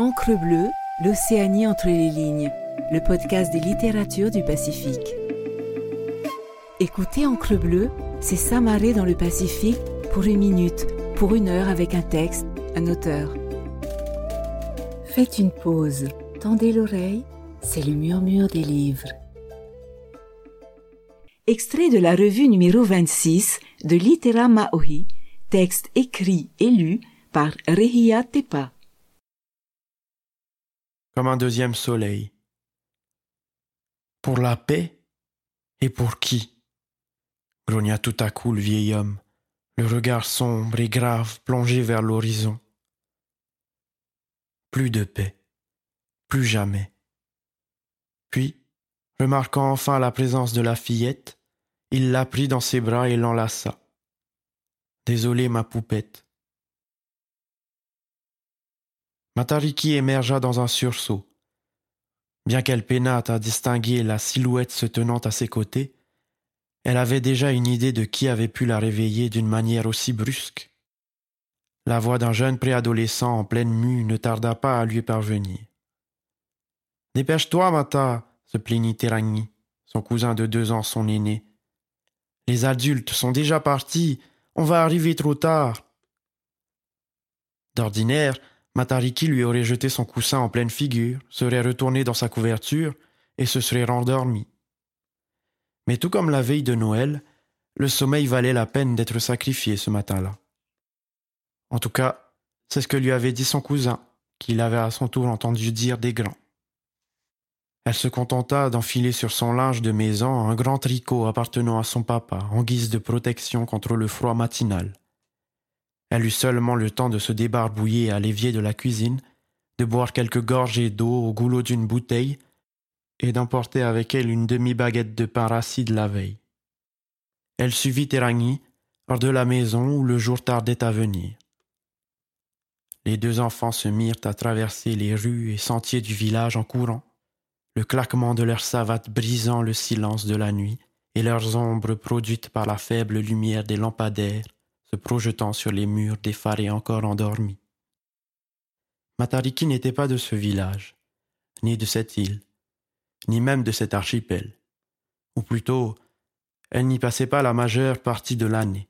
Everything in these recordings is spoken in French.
Encre bleue, l'Océanie entre les lignes, le podcast des littératures du Pacifique. Écoutez Encre bleue, c'est s'amarrer dans le Pacifique pour une minute, pour une heure avec un texte, un auteur. Faites une pause, tendez l'oreille, c'est le murmure des livres. Extrait de la revue numéro 26 de Litera Maohi, texte écrit et lu par Rehia Tepa un deuxième soleil. Pour la paix Et pour qui? Grogna tout à coup le vieil homme, le regard sombre et grave plongé vers l'horizon. Plus de paix, plus jamais. Puis, remarquant enfin la présence de la fillette, il la prit dans ses bras et l'enlaça. Désolé, ma poupette, Matariki émergea dans un sursaut. Bien qu'elle peinât à distinguer la silhouette se tenant à ses côtés, elle avait déjà une idée de qui avait pu la réveiller d'une manière aussi brusque. La voix d'un jeune préadolescent en pleine mue ne tarda pas à lui parvenir. Dépêche-toi, Mata, se plaignit Teragni, son cousin de deux ans, son aîné. Les adultes sont déjà partis, on va arriver trop tard. D'ordinaire, Matariki lui aurait jeté son coussin en pleine figure, serait retourné dans sa couverture et se serait rendormi. Mais tout comme la veille de Noël, le sommeil valait la peine d'être sacrifié ce matin-là. En tout cas, c'est ce que lui avait dit son cousin, qu'il avait à son tour entendu dire des grands. Elle se contenta d'enfiler sur son linge de maison un grand tricot appartenant à son papa en guise de protection contre le froid matinal. Elle eut seulement le temps de se débarbouiller à l'évier de la cuisine, de boire quelques gorgées d'eau au goulot d'une bouteille, et d'emporter avec elle une demi-baguette de pain rassis de la veille. Elle suivit Teragni hors de la maison où le jour tardait à venir. Les deux enfants se mirent à traverser les rues et sentiers du village en courant, le claquement de leurs savates brisant le silence de la nuit et leurs ombres produites par la faible lumière des lampadaires se projetant sur les murs des phares encore endormis. Matariki n'était pas de ce village, ni de cette île, ni même de cet archipel, ou plutôt, elle n'y passait pas la majeure partie de l'année.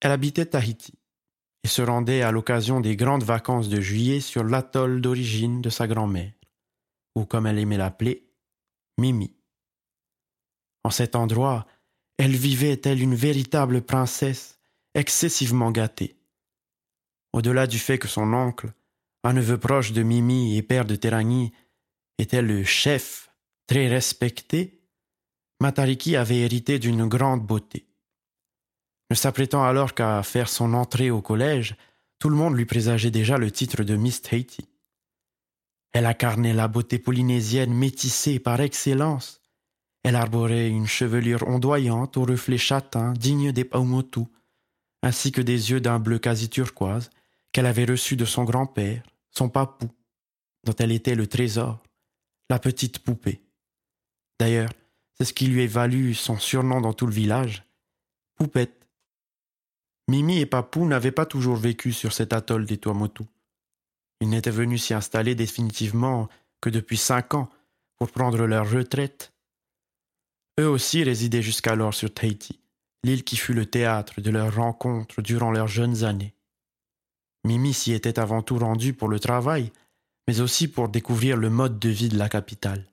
Elle habitait Tahiti et se rendait à l'occasion des grandes vacances de juillet sur l'atoll d'origine de sa grand-mère, ou comme elle aimait l'appeler, Mimi. En cet endroit, elle vivait telle une véritable princesse excessivement gâté. Au-delà du fait que son oncle, un neveu proche de Mimi et père de Terani, était le chef très respecté, Matariki avait hérité d'une grande beauté. Ne s'apprêtant alors qu'à faire son entrée au collège, tout le monde lui présageait déjà le titre de Miss Haiti. Elle incarnait la beauté polynésienne métissée par excellence. Elle arborait une chevelure ondoyante aux reflets châtains digne des Paumotu, ainsi que des yeux d'un bleu quasi turquoise qu'elle avait reçus de son grand-père, son papou, dont elle était le trésor, la petite poupée. D'ailleurs, c'est ce qui lui est valu son surnom dans tout le village, Poupette. Mimi et Papou n'avaient pas toujours vécu sur cet atoll des Tuamotu. Ils n'étaient venus s'y installer définitivement que depuis cinq ans pour prendre leur retraite. Eux aussi résidaient jusqu'alors sur Tahiti l'île qui fut le théâtre de leurs rencontres durant leurs jeunes années. Mimi s'y était avant tout rendue pour le travail, mais aussi pour découvrir le mode de vie de la capitale.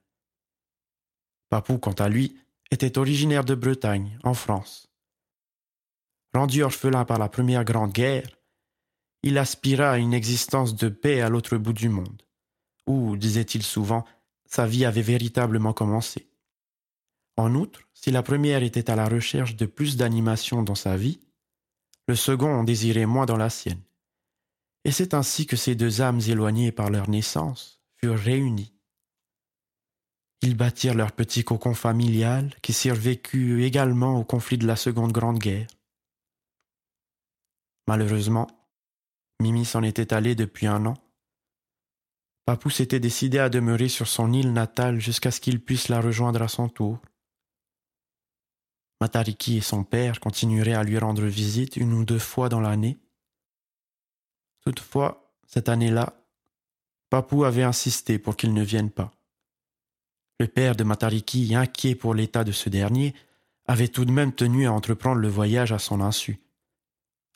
Papou, quant à lui, était originaire de Bretagne, en France. Rendu orphelin par la Première Grande Guerre, il aspira à une existence de paix à l'autre bout du monde, où, disait-il souvent, sa vie avait véritablement commencé. En outre, si la première était à la recherche de plus d'animation dans sa vie, le second en désirait moins dans la sienne. Et c'est ainsi que ces deux âmes éloignées par leur naissance furent réunies. Ils bâtirent leur petit cocon familial qui survécut également au conflit de la Seconde Grande Guerre. Malheureusement, Mimi s'en était allée depuis un an. Papou s'était décidé à demeurer sur son île natale jusqu'à ce qu'il puisse la rejoindre à son tour. Matariki et son père continueraient à lui rendre visite une ou deux fois dans l'année. Toutefois, cette année-là, Papou avait insisté pour qu'il ne vienne pas. Le père de Matariki, inquiet pour l'état de ce dernier, avait tout de même tenu à entreprendre le voyage à son insu.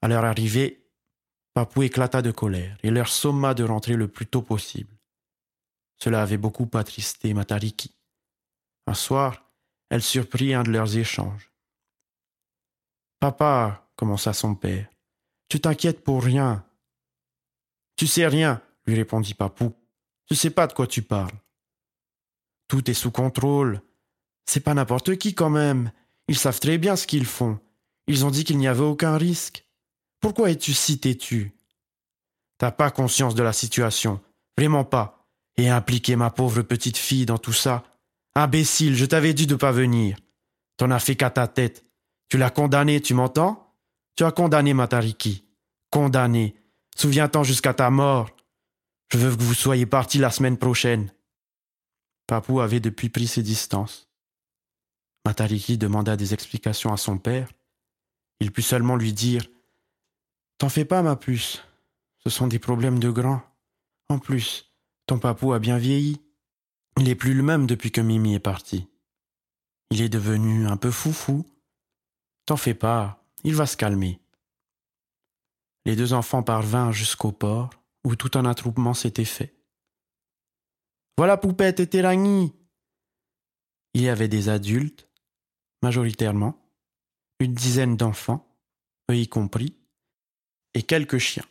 À leur arrivée, Papou éclata de colère et leur somma de rentrer le plus tôt possible. Cela avait beaucoup attristé Matariki. Un soir, elle surprit un de leurs échanges. Papa, commença son père, tu t'inquiètes pour rien. Tu sais rien, lui répondit Papou. Tu sais pas de quoi tu parles. Tout est sous contrôle. C'est pas n'importe qui quand même. Ils savent très bien ce qu'ils font. Ils ont dit qu'il n'y avait aucun risque. Pourquoi es-tu si têtu? T'as pas conscience de la situation. Vraiment pas. Et impliquer ma pauvre petite fille dans tout ça. Imbécile, je t'avais dit de pas venir. T'en as fait qu'à ta tête. Tu l'as condamné, tu m'entends? Tu as condamné Matariki. Condamné. Souviens-t'en jusqu'à ta mort. Je veux que vous soyez partis la semaine prochaine. Papou avait depuis pris ses distances. Matariki demanda des explications à son père. Il put seulement lui dire T'en fais pas, ma puce. Ce sont des problèmes de grands. En plus, ton papou a bien vieilli. Il n'est plus le même depuis que Mimi est parti. Il est devenu un peu foufou. T'en fais pas, il va se calmer. Les deux enfants parvinrent jusqu'au port, où tout un attroupement s'était fait. Voilà Poupette et Téragny Il y avait des adultes, majoritairement, une dizaine d'enfants, eux y compris, et quelques chiens.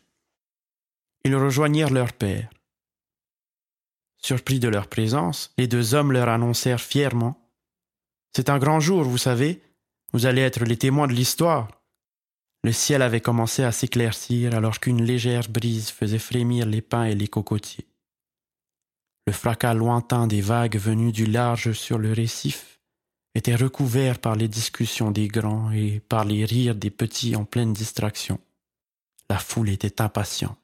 Ils rejoignirent leur père. Surpris de leur présence, les deux hommes leur annoncèrent fièrement C'est un grand jour, vous savez, vous allez être les témoins de l'histoire. Le ciel avait commencé à s'éclaircir alors qu'une légère brise faisait frémir les pins et les cocotiers. Le fracas lointain des vagues venues du large sur le récif était recouvert par les discussions des grands et par les rires des petits en pleine distraction. La foule était impatiente.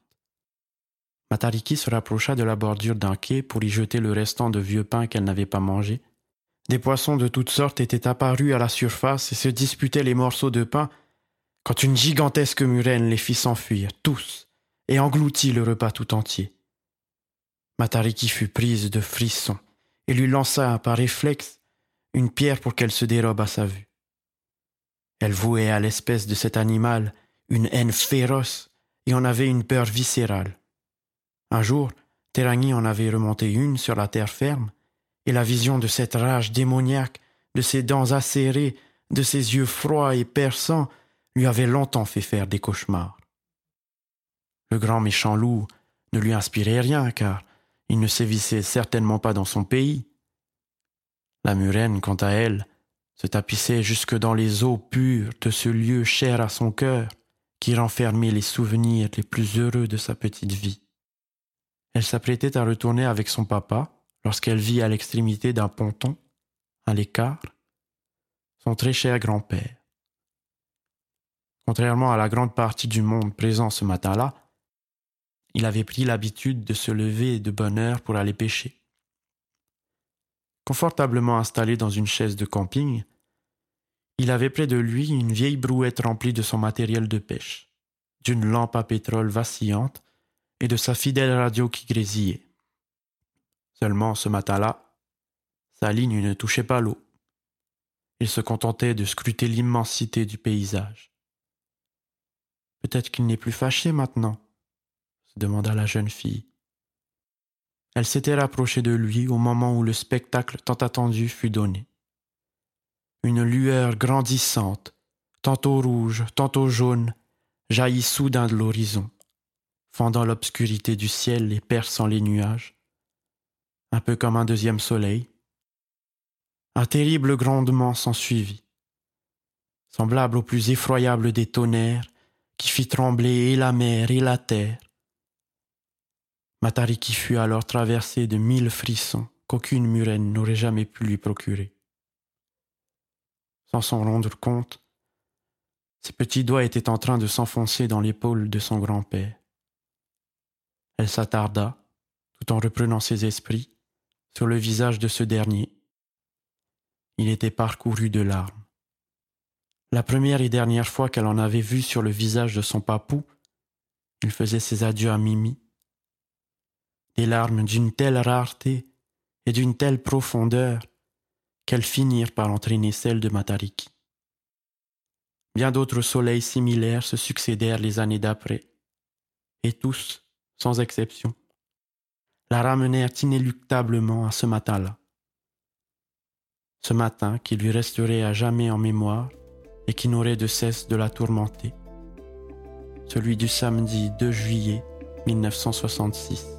Matariki se rapprocha de la bordure d'un quai pour y jeter le restant de vieux pain qu'elle n'avait pas mangé. Des poissons de toutes sortes étaient apparus à la surface et se disputaient les morceaux de pain quand une gigantesque murène les fit s'enfuir, tous, et engloutit le repas tout entier. Matariki fut prise de frissons et lui lança par réflexe une pierre pour qu'elle se dérobe à sa vue. Elle vouait à l'espèce de cet animal une haine féroce et en avait une peur viscérale. Un jour, Teragny en avait remonté une sur la terre ferme, et la vision de cette rage démoniaque, de ses dents acérées, de ses yeux froids et perçants, lui avait longtemps fait faire des cauchemars. Le grand méchant loup ne lui inspirait rien, car il ne sévissait certainement pas dans son pays. La murène, quant à elle, se tapissait jusque dans les eaux pures de ce lieu cher à son cœur, qui renfermait les souvenirs les plus heureux de sa petite vie. Elle s'apprêtait à retourner avec son papa lorsqu'elle vit à l'extrémité d'un ponton, à l'écart, son très cher grand-père. Contrairement à la grande partie du monde présent ce matin-là, il avait pris l'habitude de se lever de bonne heure pour aller pêcher. Confortablement installé dans une chaise de camping, il avait près de lui une vieille brouette remplie de son matériel de pêche, d'une lampe à pétrole vacillante et de sa fidèle radio qui grésillait. Seulement ce matin-là, sa ligne ne touchait pas l'eau. Il se contentait de scruter l'immensité du paysage. Peut-être qu'il n'est plus fâché maintenant, se demanda la jeune fille. Elle s'était rapprochée de lui au moment où le spectacle tant attendu fut donné. Une lueur grandissante, tantôt rouge, tantôt jaune, jaillit soudain de l'horizon fendant l'obscurité du ciel et perçant les nuages, un peu comme un deuxième soleil. Un terrible grondement s'ensuivit, semblable au plus effroyable des tonnerres qui fit trembler et la mer et la terre. Matariki fut alors traversé de mille frissons qu'aucune murène n'aurait jamais pu lui procurer. Sans s'en rendre compte, ses petits doigts étaient en train de s'enfoncer dans l'épaule de son grand-père. Elle s'attarda, tout en reprenant ses esprits, sur le visage de ce dernier. Il était parcouru de larmes. La première et dernière fois qu'elle en avait vu sur le visage de son papou, il faisait ses adieux à Mimi. des larmes d'une telle rareté et d'une telle profondeur qu'elles finirent par entraîner celles de Matariki. Bien d'autres soleils similaires se succédèrent les années d'après, et tous, sans exception, la ramenèrent inéluctablement à ce matin-là. Ce matin qui lui resterait à jamais en mémoire et qui n'aurait de cesse de la tourmenter. Celui du samedi 2 juillet 1966.